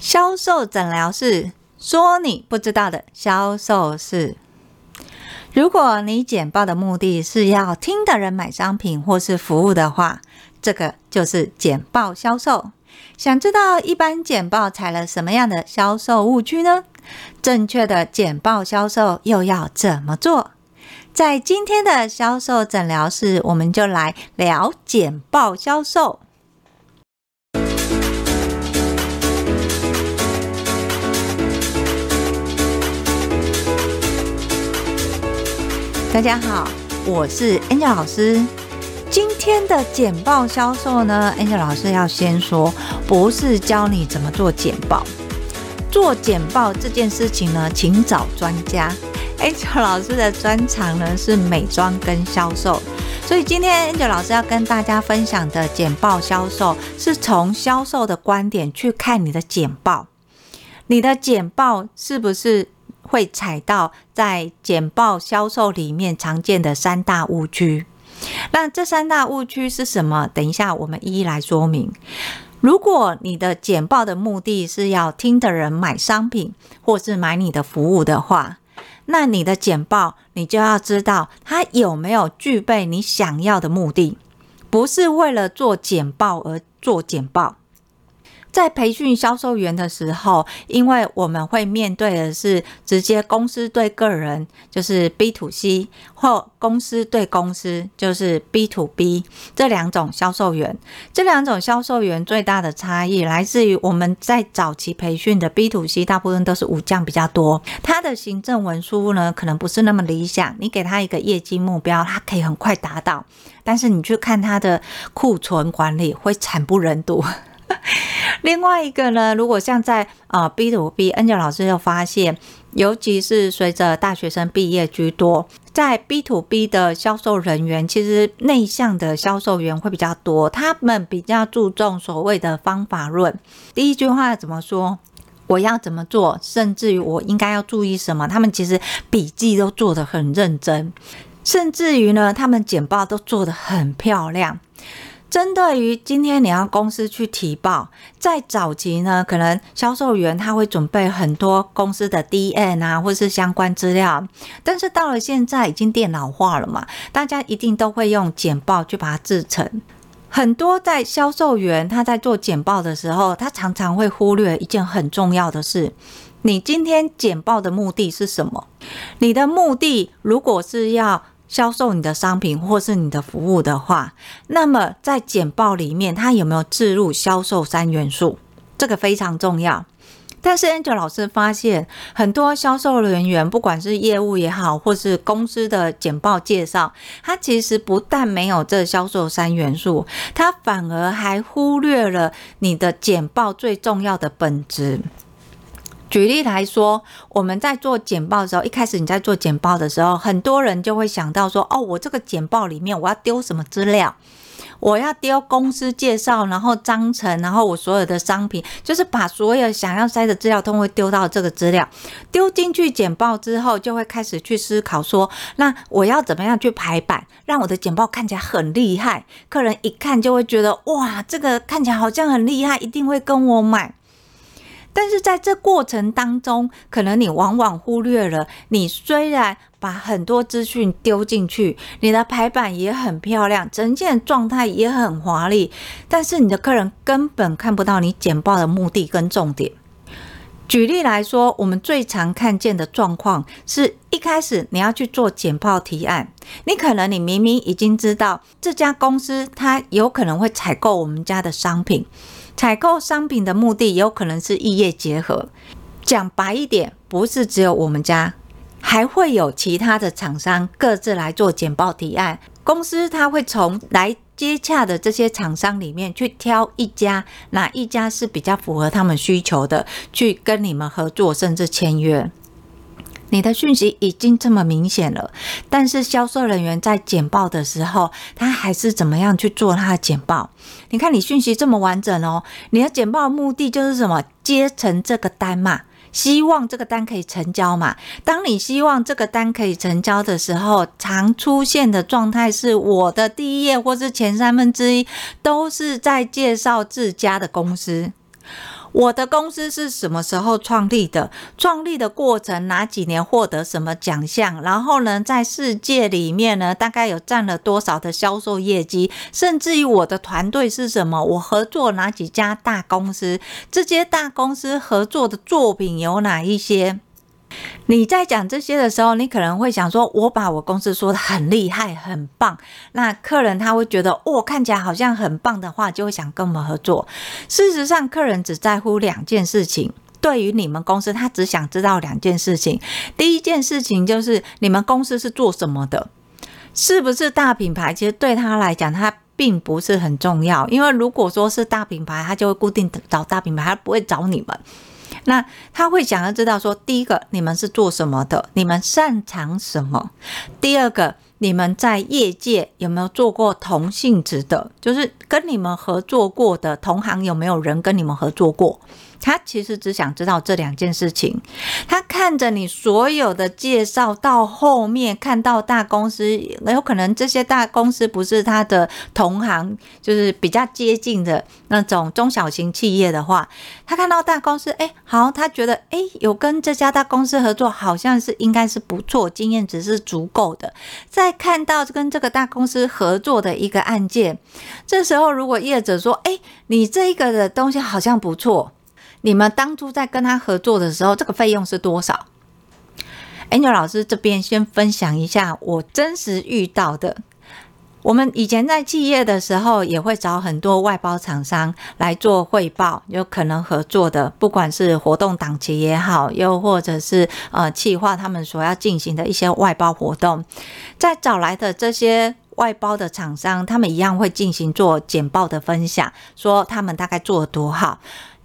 销售诊疗室说你不知道的销售事。如果你简报的目的是要听的人买商品或是服务的话，这个就是简报销售。想知道一般简报踩了什么样的销售误区呢？正确的简报销售又要怎么做？在今天的销售诊疗室，我们就来聊简报销售。大家好，我是 Angel 老师。今天的简报销售呢，Angel 老师要先说，不是教你怎么做简报。做简报这件事情呢，请找专家。Angel 老师的专长呢是美妆跟销售，所以今天 Angel 老师要跟大家分享的简报销售，是从销售的观点去看你的简报。你的简报是不是？会踩到在简报销售里面常见的三大误区。那这三大误区是什么？等一下我们一一来说明。如果你的简报的目的是要听的人买商品或是买你的服务的话，那你的简报你就要知道它有没有具备你想要的目的，不是为了做简报而做简报。在培训销售员的时候，因为我们会面对的是直接公司对个人，就是 B to C，或公司对公司，就是 B to B 这两种销售员。这两种销售员最大的差异来自于我们在早期培训的 B to C，大部分都是武将比较多，他的行政文书呢可能不是那么理想。你给他一个业绩目标，他可以很快达到，但是你去看他的库存管理会惨不忍睹。另外一个呢，如果像在啊 B to B，Angel 老师又发现，尤其是随着大学生毕业居多，在 B to B 的销售人员，其实内向的销售员会比较多，他们比较注重所谓的方法论。第一句话怎么说？我要怎么做？甚至于我应该要注意什么？他们其实笔记都做得很认真，甚至于呢，他们简报都做得很漂亮。针对于今天你要公司去提报，在早期呢，可能销售员他会准备很多公司的 DM 啊，或是相关资料。但是到了现在已经电脑化了嘛，大家一定都会用简报去把它制成。很多在销售员他在做简报的时候，他常常会忽略一件很重要的事：你今天简报的目的是什么？你的目的如果是要销售你的商品或是你的服务的话，那么在简报里面，它有没有置入销售三元素？这个非常重要。但是 Angel 老师发现，很多销售人员，不管是业务也好，或是公司的简报介绍，他其实不但没有这销售三元素，他反而还忽略了你的简报最重要的本质。举例来说，我们在做简报的时候，一开始你在做简报的时候，很多人就会想到说：“哦，我这个简报里面我要丢什么资料？我要丢公司介绍，然后章程，然后我所有的商品，就是把所有想要塞的资料都会丢到这个资料。丢进去简报之后，就会开始去思考说：那我要怎么样去排版，让我的简报看起来很厉害？客人一看就会觉得哇，这个看起来好像很厉害，一定会跟我买。”但是在这过程当中，可能你往往忽略了，你虽然把很多资讯丢进去，你的排版也很漂亮，呈现状态也很华丽，但是你的客人根本看不到你简报的目的跟重点。举例来说，我们最常看见的状况是一开始你要去做简报提案，你可能你明明已经知道这家公司它有可能会采购我们家的商品。采购商品的目的有可能是异业结合，讲白一点，不是只有我们家，还会有其他的厂商各自来做简报提案。公司他会从来接洽的这些厂商里面去挑一家，哪一家是比较符合他们需求的，去跟你们合作，甚至签约。你的讯息已经这么明显了，但是销售人员在简报的时候，他还是怎么样去做他的简报？你看你讯息这么完整哦，你的简报的目的就是什么？接成这个单嘛，希望这个单可以成交嘛。当你希望这个单可以成交的时候，常出现的状态是我的第一页或是前三分之一都是在介绍自家的公司。我的公司是什么时候创立的？创立的过程哪几年获得什么奖项？然后呢，在世界里面呢，大概有占了多少的销售业绩？甚至于我的团队是什么？我合作哪几家大公司？这些大公司合作的作品有哪一些？你在讲这些的时候，你可能会想说：“我把我公司说得很厉害、很棒。”那客人他会觉得：“哦，看起来好像很棒的话，就会想跟我们合作。”事实上，客人只在乎两件事情。对于你们公司，他只想知道两件事情。第一件事情就是你们公司是做什么的，是不是大品牌？其实对他来讲，他并不是很重要。因为如果说是大品牌，他就会固定找大品牌，他不会找你们。那他会想要知道说，第一个，你们是做什么的？你们擅长什么？第二个，你们在业界有没有做过同性质的？就是跟你们合作过的同行有没有人跟你们合作过？他其实只想知道这两件事情。他看着你所有的介绍到后面，看到大公司，有可能这些大公司不是他的同行，就是比较接近的那种中小型企业的话，他看到大公司，哎，好，他觉得，哎，有跟这家大公司合作，好像是应该是不错，经验值是足够的。再看到跟这个大公司合作的一个案件，这时候如果业者说，哎，你这一个的东西好像不错。你们当初在跟他合作的时候，这个费用是多少？Angel 老师这边先分享一下我真实遇到的。我们以前在企业的时候，也会找很多外包厂商来做汇报，有可能合作的，不管是活动档期也好，又或者是呃企划他们所要进行的一些外包活动，在找来的这些外包的厂商，他们一样会进行做简报的分享，说他们大概做得多好。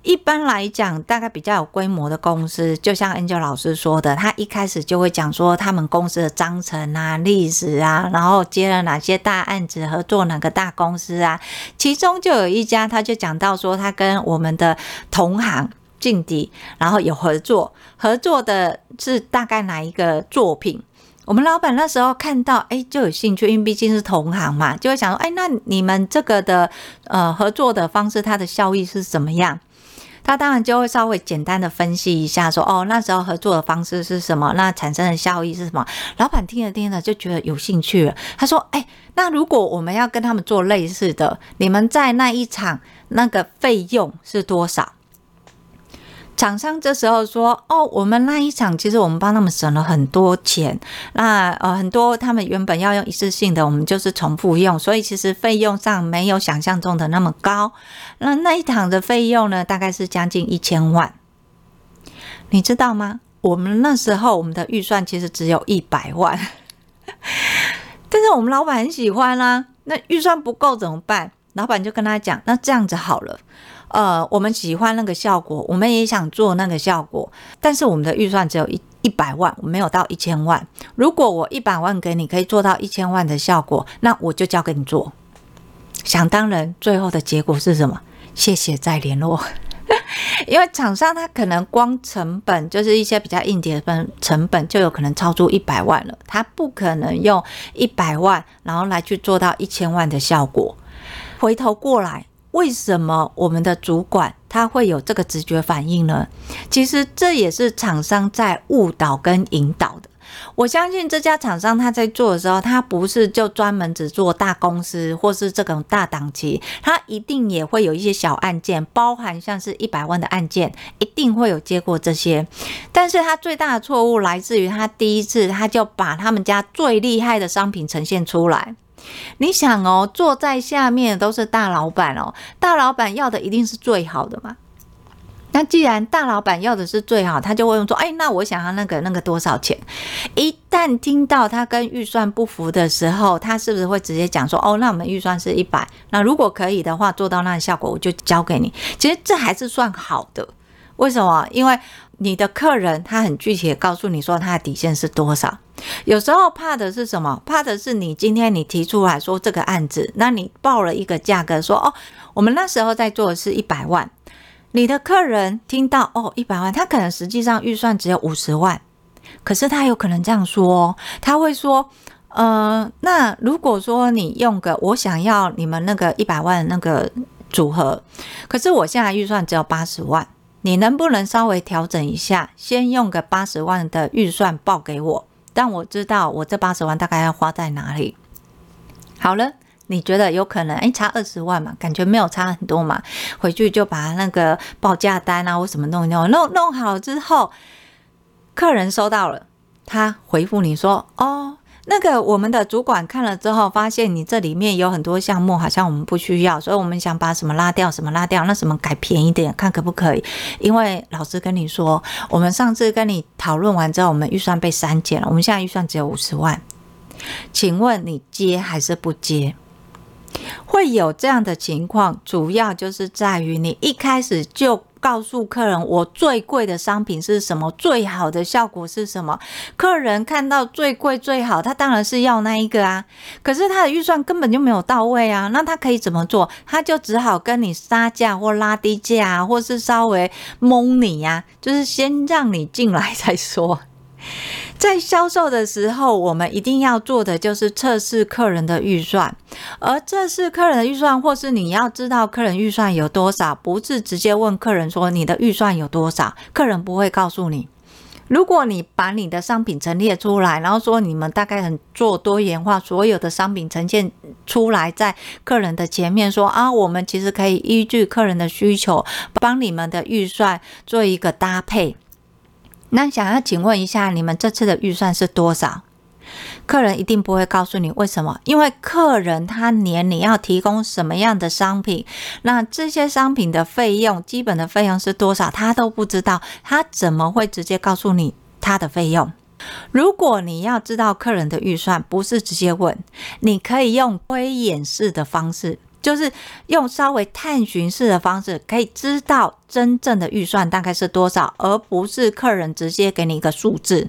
一般来讲，大概比较有规模的公司，就像 Angel 老师说的，他一开始就会讲说他们公司的章程啊、历史啊，然后接了哪些大案子，合作哪个大公司啊。其中就有一家，他就讲到说他跟我们的同行劲敌，然后有合作，合作的是大概哪一个作品？我们老板那时候看到，哎，就有兴趣，因为毕竟是同行嘛，就会想说，哎，那你们这个的呃合作的方式，它的效益是怎么样？他当然就会稍微简单的分析一下，说哦，那时候合作的方式是什么？那产生的效益是什么？老板听着听着就觉得有兴趣了。他说：“哎，那如果我们要跟他们做类似的，你们在那一场那个费用是多少？”厂商这时候说：“哦，我们那一场其实我们帮他们省了很多钱。那呃，很多他们原本要用一次性的，我们就是重复用，所以其实费用上没有想象中的那么高。那那一场的费用呢，大概是将近一千万。你知道吗？我们那时候我们的预算其实只有一百万，但是我们老板很喜欢啊。那预算不够怎么办？老板就跟他讲：那这样子好了。”呃，我们喜欢那个效果，我们也想做那个效果，但是我们的预算只有一一百万，我没有到一千万。如果我一百万给你，可以做到一千万的效果，那我就交给你做。想当然，最后的结果是什么？谢谢再联络。因为厂商他可能光成本就是一些比较硬碟的成本，就有可能超出一百万了。他不可能用一百万，然后来去做到一千万的效果。回头过来。为什么我们的主管他会有这个直觉反应呢？其实这也是厂商在误导跟引导的。我相信这家厂商他在做的时候，他不是就专门只做大公司或是这种大档期，他一定也会有一些小案件，包含像是一百万的案件，一定会有接过这些。但是他最大的错误来自于他第一次他就把他们家最厉害的商品呈现出来。你想哦，坐在下面都是大老板哦，大老板要的一定是最好的嘛。那既然大老板要的是最好，他就会用说：“哎，那我想要那个那个多少钱？”一旦听到他跟预算不符的时候，他是不是会直接讲说：“哦，那我们预算是一百，那如果可以的话，做到那效果，我就交给你。”其实这还是算好的。为什么？因为你的客人他很具体的告诉你说他的底线是多少。有时候怕的是什么？怕的是你今天你提出来说这个案子，那你报了一个价格说哦，我们那时候在做的是一百万，你的客人听到哦一百万，他可能实际上预算只有五十万，可是他有可能这样说，哦他会说，呃，那如果说你用个我想要你们那个一百万那个。组合。可是我现在预算只有八十万，你能不能稍微调整一下，先用个八十万的预算报给我，但我知道我这八十万大概要花在哪里。好了。你觉得有可能？哎，差二十万嘛，感觉没有差很多嘛。回去就把那个报价单啊或什么弄一弄，弄弄好之后，客人收到了，他回复你说：“哦，那个我们的主管看了之后，发现你这里面有很多项目好像我们不需要，所以我们想把什么拉掉，什么拉掉，那什么改便宜点，看可不可以？因为老师跟你说，我们上次跟你讨论完之后，我们预算被删减了，我们现在预算只有五十万，请问你接还是不接？”会有这样的情况，主要就是在于你一开始就告诉客人，我最贵的商品是什么，最好的效果是什么。客人看到最贵最好，他当然是要那一个啊。可是他的预算根本就没有到位啊，那他可以怎么做？他就只好跟你杀价或拉低价，或是稍微蒙你呀，就是先让你进来再说。在销售的时候，我们一定要做的就是测试客人的预算，而测试客人的预算，或是你要知道客人预算有多少，不是直接问客人说你的预算有多少，客人不会告诉你。如果你把你的商品陈列出来，然后说你们大概很做多元化，所有的商品呈现出来在客人的前面，说啊，我们其实可以依据客人的需求，帮你们的预算做一个搭配。那想要请问一下，你们这次的预算是多少？客人一定不会告诉你为什么，因为客人他连你要提供什么样的商品，那这些商品的费用，基本的费用是多少，他都不知道，他怎么会直接告诉你他的费用？如果你要知道客人的预算，不是直接问，你可以用推演式的方式。就是用稍微探寻式的方式，可以知道真正的预算大概是多少，而不是客人直接给你一个数字，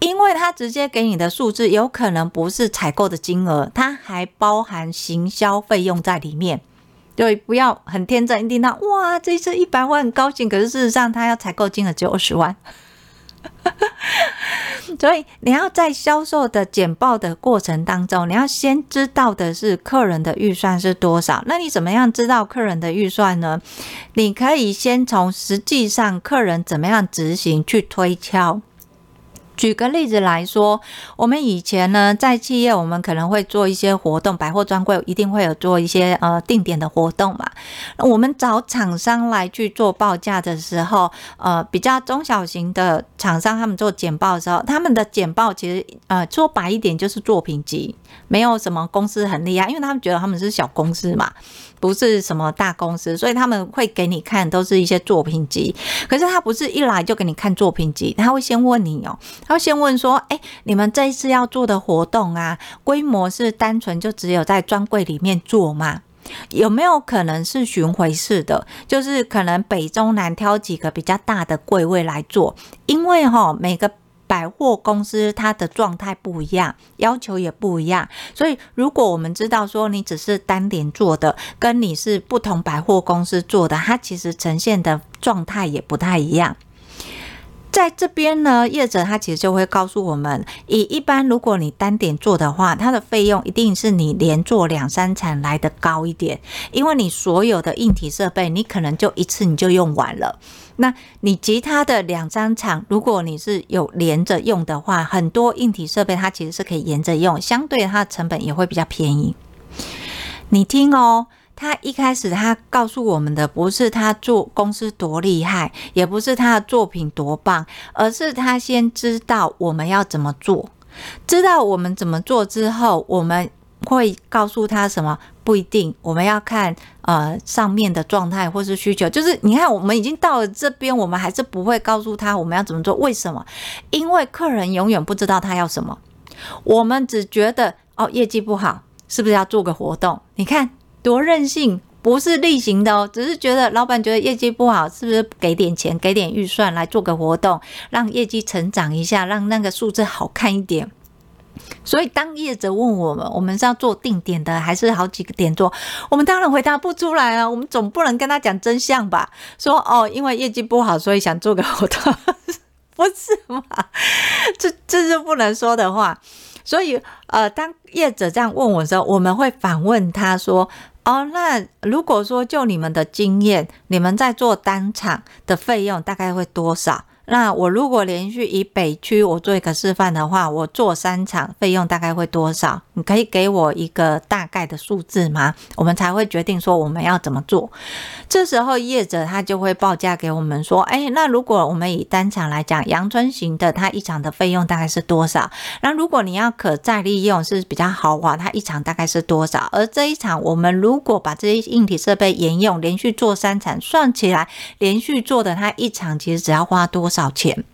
因为他直接给你的数字有可能不是采购的金额，它还包含行销费用在里面。对，不要很天真，一听到哇，这次一百万很高兴，可是事实上他要采购金额只有二十万。所以你要在销售的简报的过程当中，你要先知道的是客人的预算是多少。那你怎么样知道客人的预算呢？你可以先从实际上客人怎么样执行去推敲。举个例子来说，我们以前呢，在企业，我们可能会做一些活动，百货专柜一定会有做一些呃定点的活动嘛。那我们找厂商来去做报价的时候，呃，比较中小型的厂商，他们做简报的时候，他们的简报其实呃说白一点就是作品集，没有什么公司很厉害，因为他们觉得他们是小公司嘛。不是什么大公司，所以他们会给你看都是一些作品集。可是他不是一来就给你看作品集，他会先问你哦，他会先问说：“哎，你们这一次要做的活动啊，规模是单纯就只有在专柜里面做吗？有没有可能是巡回式的？就是可能北中南挑几个比较大的柜位来做？因为哈，每个。”百货公司它的状态不一样，要求也不一样，所以如果我们知道说你只是单点做的，跟你是不同百货公司做的，它其实呈现的状态也不太一样。在这边呢，业者他其实就会告诉我们，以一般如果你单点做的话，它的费用一定是你连做两三场来的高一点，因为你所有的硬体设备，你可能就一次你就用完了。那你其他的两三场，如果你是有连着用的话，很多硬体设备它其实是可以连着用，相对它的成本也会比较便宜。你听哦。他一开始他告诉我们的不是他做公司多厉害，也不是他的作品多棒，而是他先知道我们要怎么做。知道我们怎么做之后，我们会告诉他什么？不一定，我们要看呃上面的状态或是需求。就是你看，我们已经到了这边，我们还是不会告诉他我们要怎么做。为什么？因为客人永远不知道他要什么。我们只觉得哦，业绩不好，是不是要做个活动？你看。多任性，不是例行的哦，只是觉得老板觉得业绩不好，是不是给点钱，给点预算来做个活动，让业绩成长一下，让那个数字好看一点。所以当业者问我们，我们是要做定点的，还是好几个点做？我们当然回答不出来啊，我们总不能跟他讲真相吧？说哦，因为业绩不好，所以想做个活动，不是吗？这这是不能说的话。所以，呃，当业者这样问我的时候，我们会反问他说。哦，那如果说就你们的经验，你们在做单场的费用大概会多少？那我如果连续以北区我做一个示范的话，我做三场费用大概会多少？你可以给我一个大概的数字吗？我们才会决定说我们要怎么做。这时候业者他就会报价给我们说，哎，那如果我们以单场来讲，阳春型的，它一场的费用大概是多少？那如果你要可再利用是比较豪华，它一场大概是多少？而这一场我们如果把这些硬体设备沿用，连续做三场，算起来连续做的它一场其实只要花多少？少钱？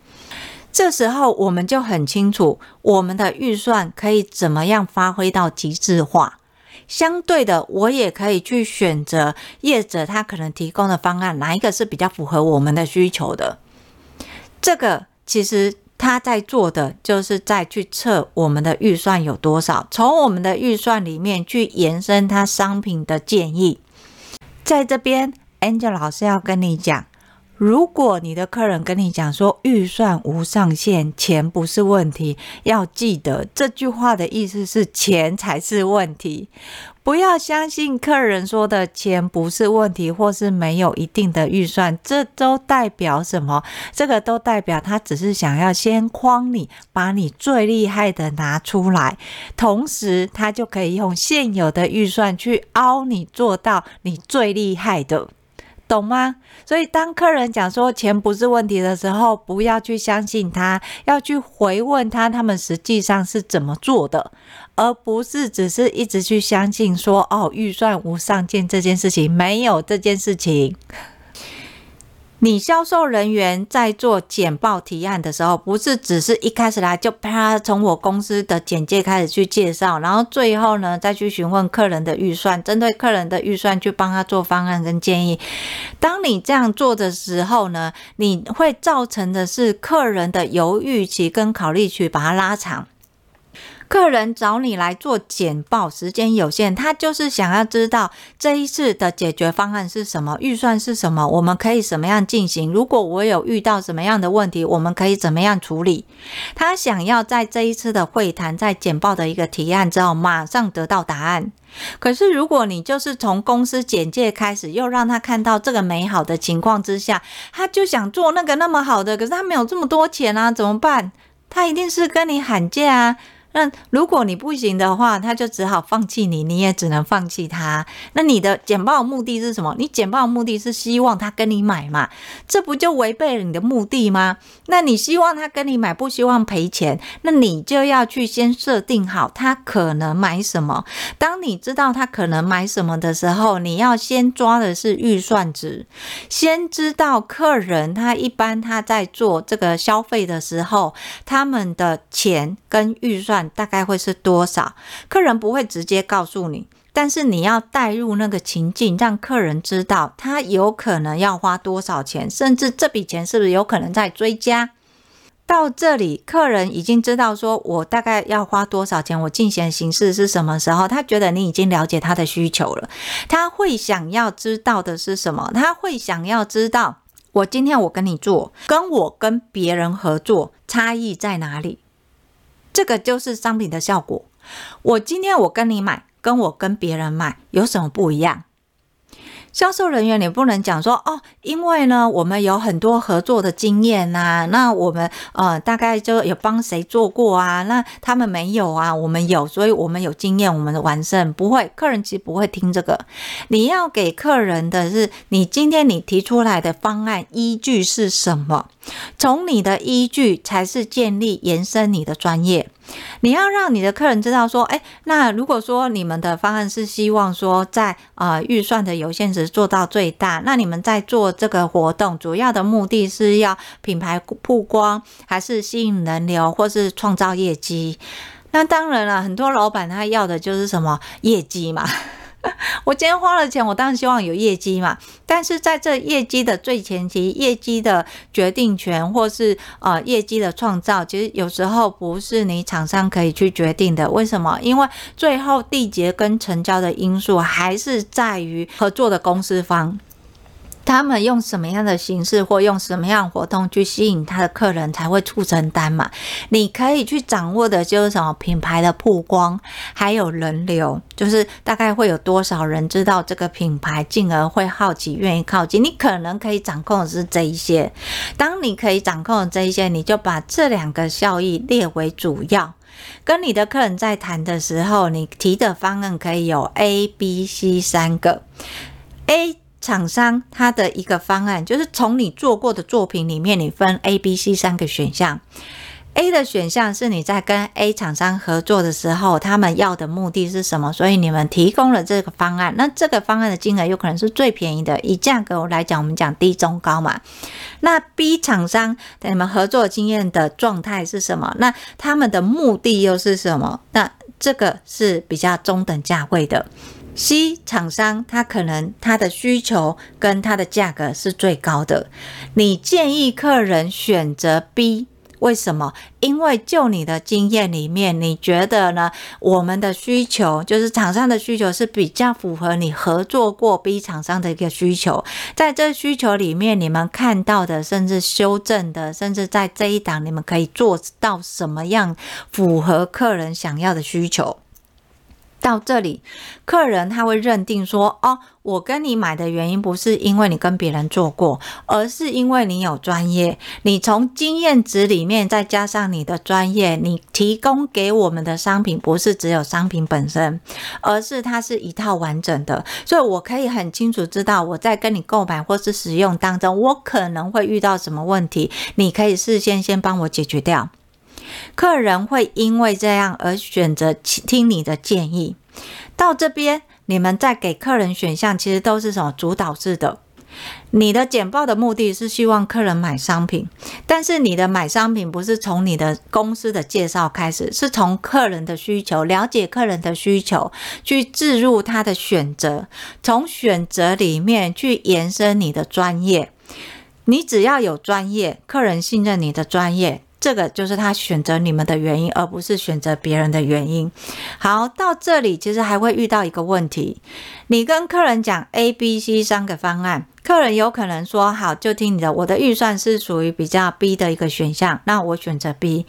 这时候我们就很清楚，我们的预算可以怎么样发挥到极致化。相对的，我也可以去选择业者他可能提供的方案，哪一个是比较符合我们的需求的。这个其实他在做的，就是在去测我们的预算有多少，从我们的预算里面去延伸他商品的建议。在这边，Angel 老师要跟你讲。如果你的客人跟你讲说预算无上限，钱不是问题，要记得这句话的意思是钱才是问题。不要相信客人说的钱不是问题，或是没有一定的预算，这都代表什么？这个都代表他只是想要先框你，把你最厉害的拿出来，同时他就可以用现有的预算去凹你，做到你最厉害的。懂吗？所以当客人讲说钱不是问题的时候，不要去相信他，要去回问他，他们实际上是怎么做的，而不是只是一直去相信说哦，预算无上限这件事情，没有这件事情。你销售人员在做简报提案的时候，不是只是一开始来就啪从我公司的简介开始去介绍，然后最后呢再去询问客人的预算，针对客人的预算去帮他做方案跟建议。当你这样做的时候呢，你会造成的是客人的犹豫期跟考虑期把它拉长。客人找你来做简报，时间有限，他就是想要知道这一次的解决方案是什么，预算是什么，我们可以怎么样进行？如果我有遇到什么样的问题，我们可以怎么样处理？他想要在这一次的会谈，在简报的一个提案之后，马上得到答案。可是如果你就是从公司简介开始，又让他看到这个美好的情况之下，他就想做那个那么好的，可是他没有这么多钱啊，怎么办？他一定是跟你喊价啊。那如果你不行的话，他就只好放弃你，你也只能放弃他。那你的简报目的是什么？你简报目的是希望他跟你买嘛？这不就违背了你的目的吗？那你希望他跟你买，不希望赔钱，那你就要去先设定好他可能买什么。当你知道他可能买什么的时候，你要先抓的是预算值，先知道客人他一般他在做这个消费的时候，他们的钱跟预算大概会是多少？客人不会直接告诉你，但是你要带入那个情境，让客人知道他有可能要花多少钱，甚至这笔钱是不是有可能在追加。到这里，客人已经知道说我大概要花多少钱，我进行形式是什么时候，他觉得你已经了解他的需求了。他会想要知道的是什么？他会想要知道，我今天我跟你做，跟我跟别人合作差异在哪里？这个就是商品的效果。我今天我跟你买，跟我跟别人买有什么不一样？销售人员，你不能讲说哦，因为呢，我们有很多合作的经验呐，那我们呃大概就有帮谁做过啊，那他们没有啊，我们有，所以我们有经验，我们的完胜不会，客人其实不会听这个。你要给客人的是，你今天你提出来的方案依据是什么？从你的依据才是建立延伸你的专业。你要让你的客人知道说，哎，那如果说你们的方案是希望说在呃预算的有限值做到最大，那你们在做这个活动主要的目的是要品牌曝光，还是吸引人流，或是创造业绩？那当然了，很多老板他要的就是什么业绩嘛。我今天花了钱，我当然希望有业绩嘛。但是在这业绩的最前期，业绩的决定权或是呃业绩的创造，其实有时候不是你厂商可以去决定的。为什么？因为最后缔结跟成交的因素还是在于合作的公司方。他们用什么样的形式或用什么样的活动去吸引他的客人，才会促成单嘛？你可以去掌握的就是什么品牌的曝光，还有人流，就是大概会有多少人知道这个品牌，进而会好奇愿意靠近。你可能可以掌控的是这一些。当你可以掌控的这一些，你就把这两个效益列为主要。跟你的客人在谈的时候，你提的方案可以有 A、B、C 三个 A。厂商他的一个方案就是从你做过的作品里面，你分 A、B、C 三个选项。A 的选项是你在跟 A 厂商合作的时候，他们要的目的是什么？所以你们提供了这个方案。那这个方案的金额有可能是最便宜的，以价格来讲，我们讲低、中、高嘛。那 B 厂商你们合作经验的状态是什么？那他们的目的又是什么？那这个是比较中等价位的。C 厂商他可能他的需求跟他的价格是最高的，你建议客人选择 B，为什么？因为就你的经验里面，你觉得呢？我们的需求就是厂商的需求是比较符合你合作过 B 厂商的一个需求，在这需求里面，你们看到的，甚至修正的，甚至在这一档，你们可以做到什么样符合客人想要的需求？到这里，客人他会认定说：“哦，我跟你买的原因不是因为你跟别人做过，而是因为你有专业。你从经验值里面再加上你的专业，你提供给我们的商品不是只有商品本身，而是它是一套完整的。所以我可以很清楚知道我在跟你购买或是使用当中，我可能会遇到什么问题，你可以事先先帮我解决掉。”客人会因为这样而选择听你的建议。到这边，你们在给客人选项，其实都是什么主导式的。你的简报的目的是希望客人买商品，但是你的买商品不是从你的公司的介绍开始，是从客人的需求，了解客人的需求，去置入他的选择，从选择里面去延伸你的专业。你只要有专业，客人信任你的专业。这个就是他选择你们的原因，而不是选择别人的原因。好，到这里其实还会遇到一个问题：你跟客人讲 A、B、C 三个方案，客人有可能说好，就听你的。我的预算是属于比较 B 的一个选项，那我选择 B。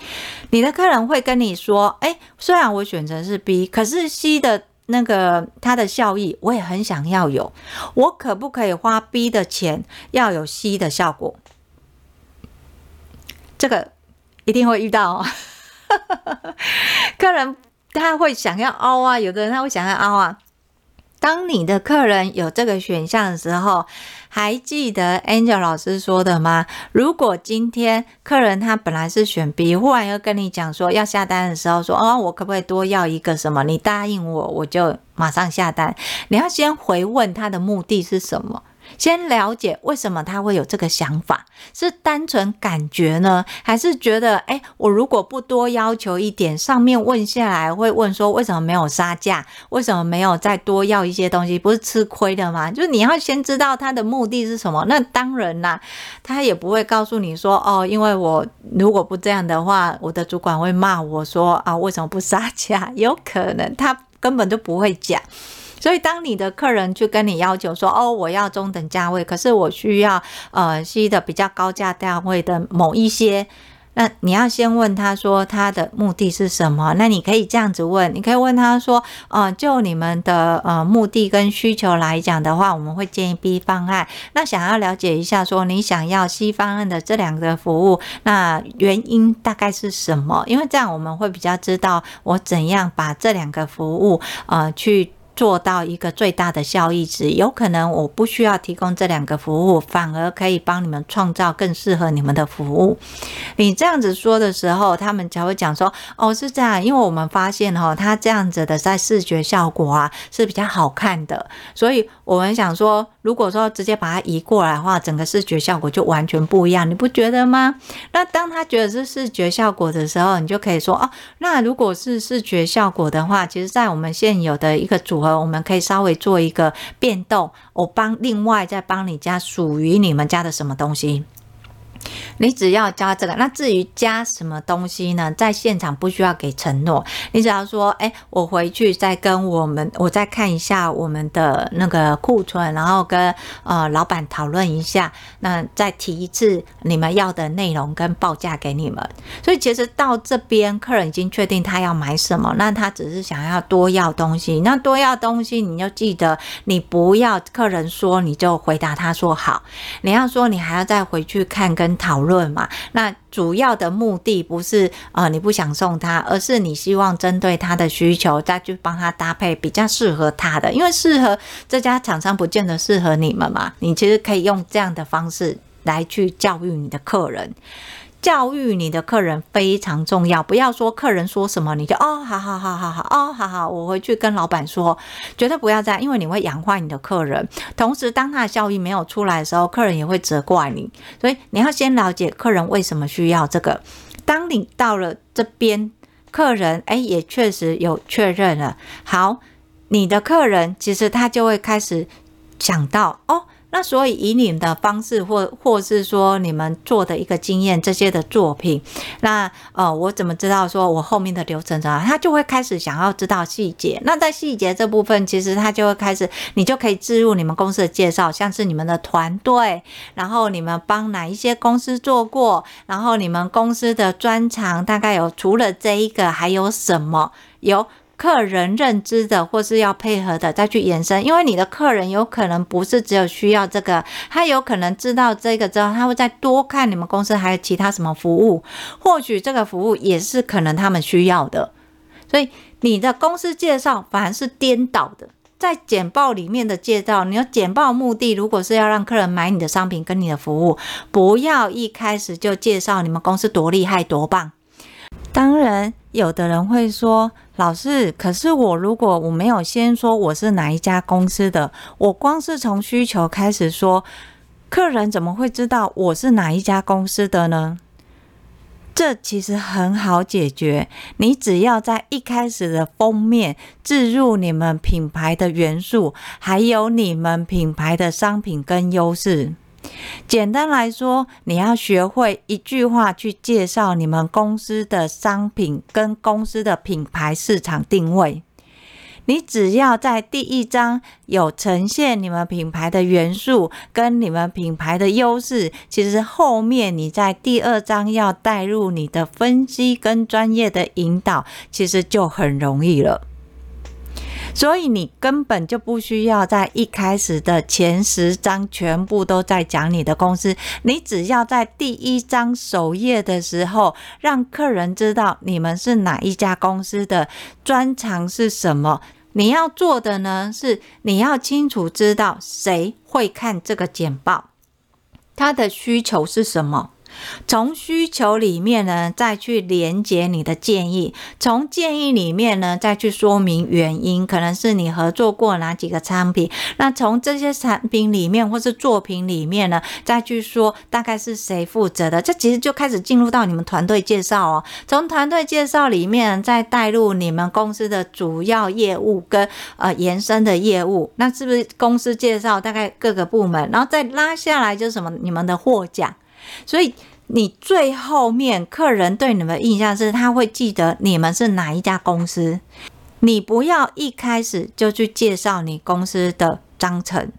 你的客人会跟你说：哎，虽然我选择是 B，可是 C 的那个它的效益我也很想要有，我可不可以花 B 的钱要有 C 的效果？这个。一定会遇到哦，客人他会想要凹啊，有的人他会想要凹啊。当你的客人有这个选项的时候，还记得 Angel 老师说的吗？如果今天客人他本来是选 B，忽然又跟你讲说要下单的时候说，哦，我可不可以多要一个什么？你答应我，我就马上下单。你要先回问他的目的是什么？先了解为什么他会有这个想法，是单纯感觉呢，还是觉得，哎，我如果不多要求一点，上面问下来会问说为什么没有杀价，为什么没有再多要一些东西，不是吃亏的吗？就是你要先知道他的目的是什么。那当然啦，他也不会告诉你说，哦，因为我如果不这样的话，我的主管会骂我说啊，为什么不杀价？有可能他根本就不会讲。所以，当你的客人去跟你要求说：“哦，我要中等价位，可是我需要呃吸的比较高价单位的某一些。”那你要先问他说他的目的是什么？那你可以这样子问，你可以问他说：“呃，就你们的呃目的跟需求来讲的话，我们会建议 B 方案。那想要了解一下说你想要 C 方案的这两个服务，那原因大概是什么？因为这样我们会比较知道我怎样把这两个服务呃去。”做到一个最大的效益值，有可能我不需要提供这两个服务，反而可以帮你们创造更适合你们的服务。你这样子说的时候，他们才会讲说：“哦，是这样，因为我们发现哈，他这样子的在视觉效果啊是比较好看的，所以我们想说，如果说直接把它移过来的话，整个视觉效果就完全不一样，你不觉得吗？那当他觉得是视觉效果的时候，你就可以说：哦，那如果是视觉效果的话，其实在我们现有的一个组合。我们可以稍微做一个变动，我帮另外再帮你加属于你们家的什么东西。你只要加这个，那至于加什么东西呢？在现场不需要给承诺，你只要说，哎、我回去再跟我们，我再看一下我们的那个库存，然后跟呃老板讨论一下，那再提一次你们要的内容跟报价给你们。所以其实到这边，客人已经确定他要买什么，那他只是想要多要东西。那多要东西，你就记得，你不要客人说你就回答他说好，你要说你还要再回去看跟讨论。嘛，那主要的目的不是呃你不想送他，而是你希望针对他的需求再去帮他搭配比较适合他的，因为适合这家厂商不见得适合你们嘛。你其实可以用这样的方式来去教育你的客人。教育你的客人非常重要，不要说客人说什么你就哦，好好好好好哦，好好，我回去跟老板说，绝对不要这样，因为你会养坏你的客人。同时，当他的效益没有出来的时候，客人也会责怪你。所以你要先了解客人为什么需要这个。当你到了这边，客人哎也确实有确认了，好，你的客人其实他就会开始想到哦。那所以以你们的方式或或是说你们做的一个经验这些的作品，那呃我怎么知道说我后面的流程怎么样？他就会开始想要知道细节。那在细节这部分，其实他就会开始，你就可以置入你们公司的介绍，像是你们的团队，然后你们帮哪一些公司做过，然后你们公司的专长大概有除了这一个还有什么有。客人认知的或是要配合的，再去延伸，因为你的客人有可能不是只有需要这个，他有可能知道这个之后，他会再多看你们公司还有其他什么服务，或许这个服务也是可能他们需要的。所以你的公司介绍反而是颠倒的，在简报里面的介绍，你的简报目的如果是要让客人买你的商品跟你的服务，不要一开始就介绍你们公司多厉害多棒。当然，有的人会说。老师，可是我如果我没有先说我是哪一家公司的，我光是从需求开始说，客人怎么会知道我是哪一家公司的呢？这其实很好解决，你只要在一开始的封面置入你们品牌的元素，还有你们品牌的商品跟优势。简单来说，你要学会一句话去介绍你们公司的商品跟公司的品牌市场定位。你只要在第一章有呈现你们品牌的元素跟你们品牌的优势，其实后面你在第二章要带入你的分析跟专业的引导，其实就很容易了。所以你根本就不需要在一开始的前十章全部都在讲你的公司，你只要在第一章首页的时候，让客人知道你们是哪一家公司的专长是什么。你要做的呢，是你要清楚知道谁会看这个简报，他的需求是什么。从需求里面呢，再去连接你的建议；从建议里面呢，再去说明原因，可能是你合作过哪几个产品。那从这些产品里面或是作品里面呢，再去说大概是谁负责的。这其实就开始进入到你们团队介绍哦。从团队介绍里面再带入你们公司的主要业务跟呃延伸的业务。那是不是公司介绍大概各个部门，然后再拉下来就是什么你们的获奖。所以你最后面客人对你们的印象是，他会记得你们是哪一家公司。你不要一开始就去介绍你公司的章程，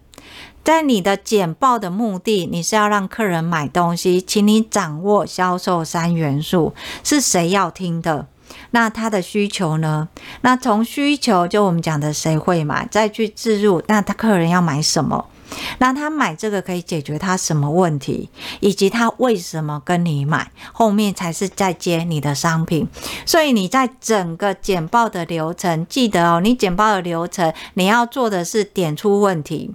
在你的简报的目的，你是要让客人买东西，请你掌握销售三元素，是谁要听的？那他的需求呢？那从需求就我们讲的谁会买，再去置入，那他客人要买什么？那他买这个可以解决他什么问题，以及他为什么跟你买，后面才是再接你的商品。所以你在整个简报的流程，记得哦，你简报的流程你要做的是点出问题。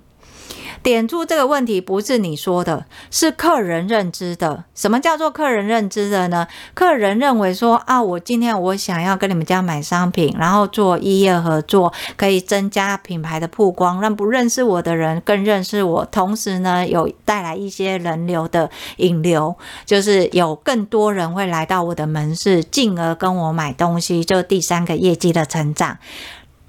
点出这个问题不是你说的，是客人认知的。什么叫做客人认知的呢？客人认为说啊，我今天我想要跟你们家买商品，然后做一业合作，可以增加品牌的曝光，让不认识我的人更认识我。同时呢，有带来一些人流的引流，就是有更多人会来到我的门市，进而跟我买东西，就第三个业绩的成长。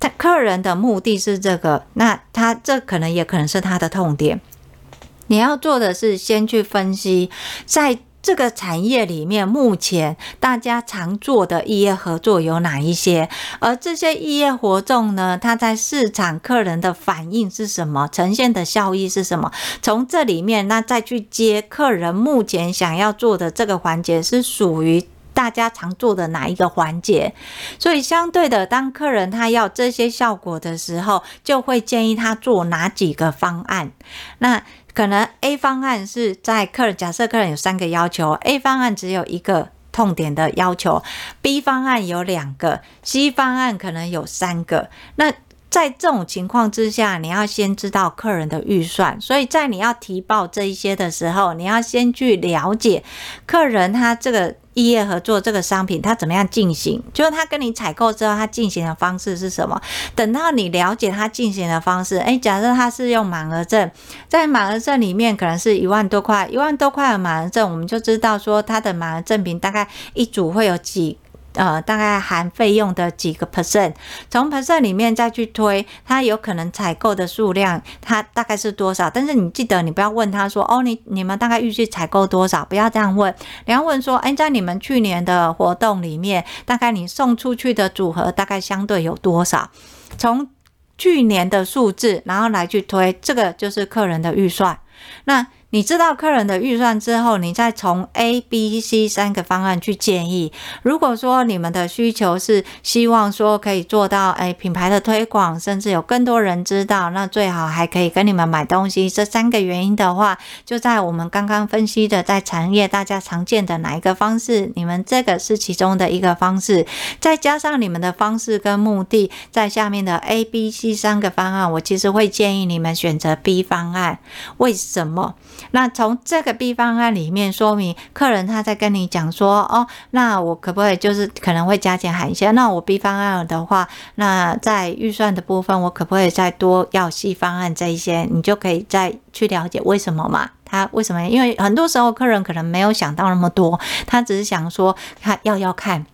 客人的目的是这个，那他这可能也可能是他的痛点。你要做的是先去分析，在这个产业里面，目前大家常做的异业合作有哪一些？而这些异业活动呢，它在市场客人的反应是什么？呈现的效益是什么？从这里面，那再去接客人目前想要做的这个环节，是属于大家常做的哪一个环节？所以相对的，当客人他要这些效果的时候，就会建议他做哪几个方案？那可能 A 方案是在客人，假设客人有三个要求，A 方案只有一个痛点的要求，B 方案有两个，C 方案可能有三个。那在这种情况之下，你要先知道客人的预算，所以在你要提报这一些的时候，你要先去了解客人他这个。异业合作这个商品，它怎么样进行？就是他跟你采购之后，他进行的方式是什么？等到你了解他进行的方式，诶，假设他是用满额赠，在满额赠里面可能是一万多块，一万多块的满额赠，我们就知道说他的满额赠品大概一组会有几。呃，大概含费用的几个 percent，从 percent 里面再去推，它有可能采购的数量，它大概是多少？但是你记得，你不要问他说，哦，你你们大概预计采购多少？不要这样问，你要问说，哎，在你们去年的活动里面，大概你送出去的组合大概相对有多少？从去年的数字，然后来去推，这个就是客人的预算。那你知道客人的预算之后，你再从 A、B、C 三个方案去建议。如果说你们的需求是希望说可以做到诶品牌的推广，甚至有更多人知道，那最好还可以跟你们买东西。这三个原因的话，就在我们刚刚分析的，在产业大家常见的哪一个方式，你们这个是其中的一个方式。再加上你们的方式跟目的，在下面的 A、B、C 三个方案，我其实会建议你们选择 B 方案。为什么？那从这个 B 方案里面说明，客人他在跟你讲说，哦，那我可不可以就是可能会加减喊一下？那我 B 方案的话，那在预算的部分，我可不可以再多要 C 方案这一些？你就可以再去了解为什么嘛？他为什么？因为很多时候客人可能没有想到那么多，他只是想说他要要看。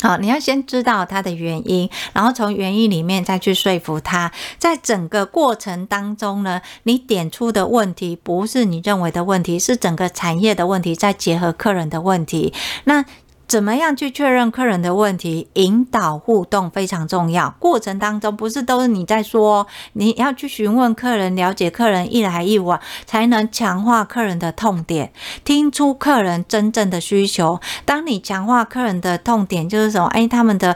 好，你要先知道它的原因，然后从原因里面再去说服他。在整个过程当中呢，你点出的问题不是你认为的问题，是整个产业的问题，再结合客人的问题。那怎么样去确认客人的问题？引导互动非常重要。过程当中不是都是你在说，你要去询问客人，了解客人一来一往，才能强化客人的痛点，听出客人真正的需求。当你强化客人的痛点，就是什么？哎，他们的。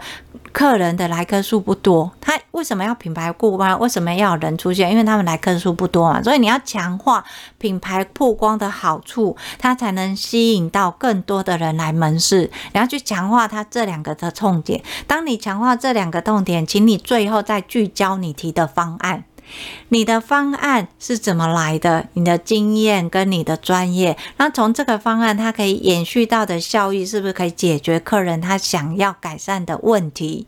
客人的来客数不多，他为什么要品牌曝光？为什么要有人出现？因为他们来客数不多嘛，所以你要强化品牌曝光的好处，它才能吸引到更多的人来门市。你要去强化它这两个的痛点。当你强化这两个痛点，请你最后再聚焦你提的方案。你的方案是怎么来的？你的经验跟你的专业，那从这个方案它可以延续到的效益，是不是可以解决客人他想要改善的问题？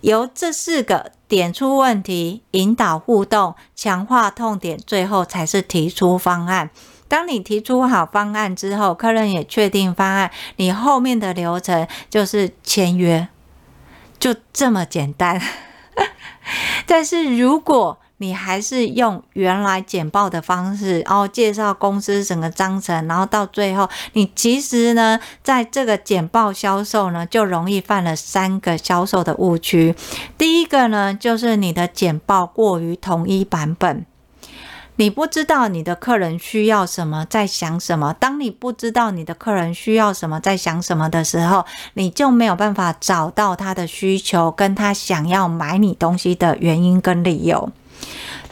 由这四个点出问题，引导互动，强化痛点，最后才是提出方案。当你提出好方案之后，客人也确定方案，你后面的流程就是签约，就这么简单。但是如果你还是用原来简报的方式，然后介绍公司整个章程，然后到最后，你其实呢，在这个简报销售呢，就容易犯了三个销售的误区。第一个呢，就是你的简报过于统一版本。你不知道你的客人需要什么，在想什么。当你不知道你的客人需要什么，在想什么的时候，你就没有办法找到他的需求，跟他想要买你东西的原因跟理由。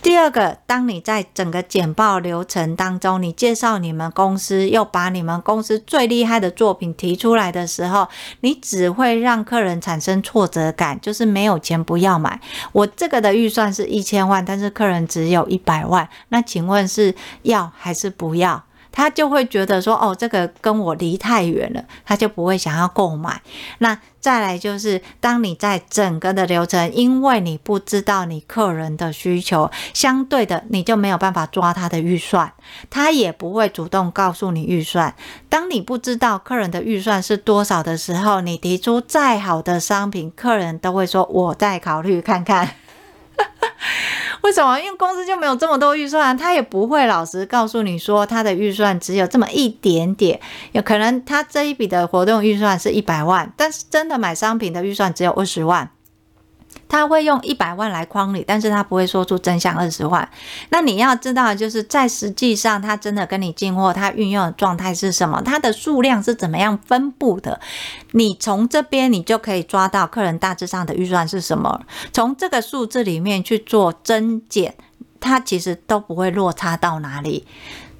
第二个，当你在整个简报流程当中，你介绍你们公司，又把你们公司最厉害的作品提出来的时候，你只会让客人产生挫折感，就是没有钱不要买。我这个的预算是一千万，但是客人只有一百万，那请问是要还是不要？他就会觉得说，哦，这个跟我离太远了，他就不会想要购买。那再来就是，当你在整个的流程，因为你不知道你客人的需求，相对的你就没有办法抓他的预算，他也不会主动告诉你预算。当你不知道客人的预算是多少的时候，你提出再好的商品，客人都会说，我再考虑看看。为什么？因为公司就没有这么多预算，他也不会老实告诉你说他的预算只有这么一点点。有可能他这一笔的活动预算是一百万，但是真的买商品的预算只有二十万。他会用一百万来框你，但是他不会说出真相二十万。那你要知道，就是在实际上，他真的跟你进货，他运用的状态是什么？它的数量是怎么样分布的？你从这边你就可以抓到客人大致上的预算是什么，从这个数字里面去做增减，它其实都不会落差到哪里。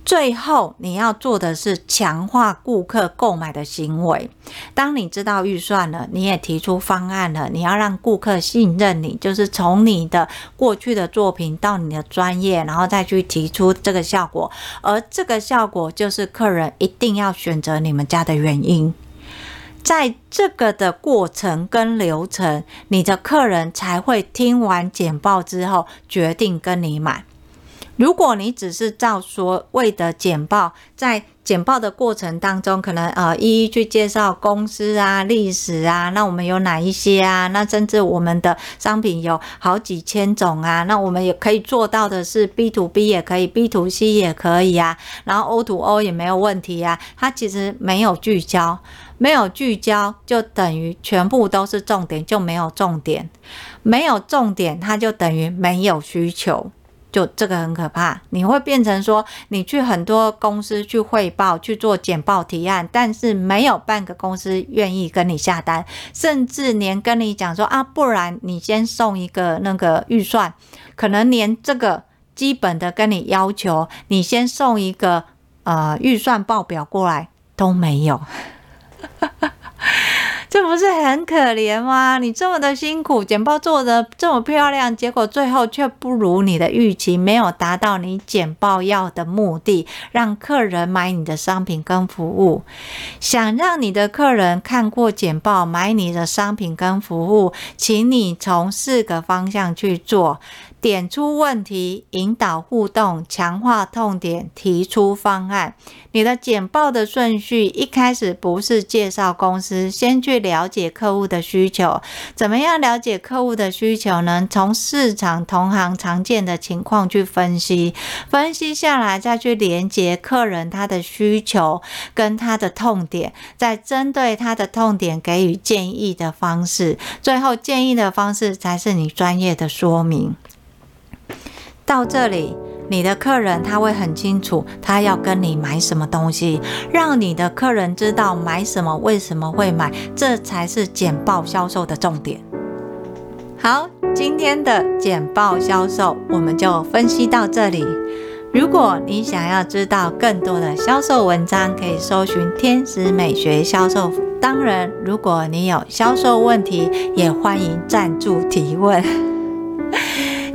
最后，你要做的是强化顾客购买的行为。当你知道预算了，你也提出方案了，你要让顾客信任你，就是从你的过去的作品到你的专业，然后再去提出这个效果。而这个效果就是客人一定要选择你们家的原因。在这个的过程跟流程，你的客人才会听完简报之后决定跟你买。如果你只是照所谓的简报，在简报的过程当中，可能呃一一去介绍公司啊、历史啊，那我们有哪一些啊？那甚至我们的商品有好几千种啊，那我们也可以做到的是 B to B 也可以，B to C 也可以啊，然后 O to O 也没有问题啊。它其实没有聚焦，没有聚焦就等于全部都是重点，就没有重点，没有重点，它就等于没有需求。就这个很可怕，你会变成说，你去很多公司去汇报，去做简报提案，但是没有半个公司愿意跟你下单，甚至连跟你讲说啊，不然你先送一个那个预算，可能连这个基本的跟你要求，你先送一个呃预算报表过来都没有。这不是很可怜吗？你这么的辛苦，简报做得这么漂亮，结果最后却不如你的预期，没有达到你简报要的目的，让客人买你的商品跟服务。想让你的客人看过简报买你的商品跟服务，请你从四个方向去做。点出问题，引导互动，强化痛点，提出方案。你的简报的顺序一开始不是介绍公司，先去了解客户的需求。怎么样了解客户的需求呢？从市场同行常见的情况去分析，分析下来再去连接客人他的需求跟他的痛点，再针对他的痛点给予建议的方式。最后建议的方式才是你专业的说明。到这里，你的客人他会很清楚，他要跟你买什么东西，让你的客人知道买什么，为什么会买，这才是简报销售的重点。好，今天的简报销售我们就分析到这里。如果你想要知道更多的销售文章，可以搜寻天使美学销售。当然，如果你有销售问题，也欢迎赞助提问。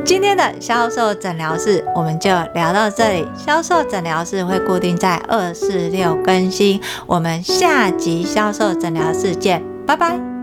今天的销售诊疗室我们就聊到这里。销售诊疗室会固定在二四六更新，我们下集销售诊疗室见，拜拜。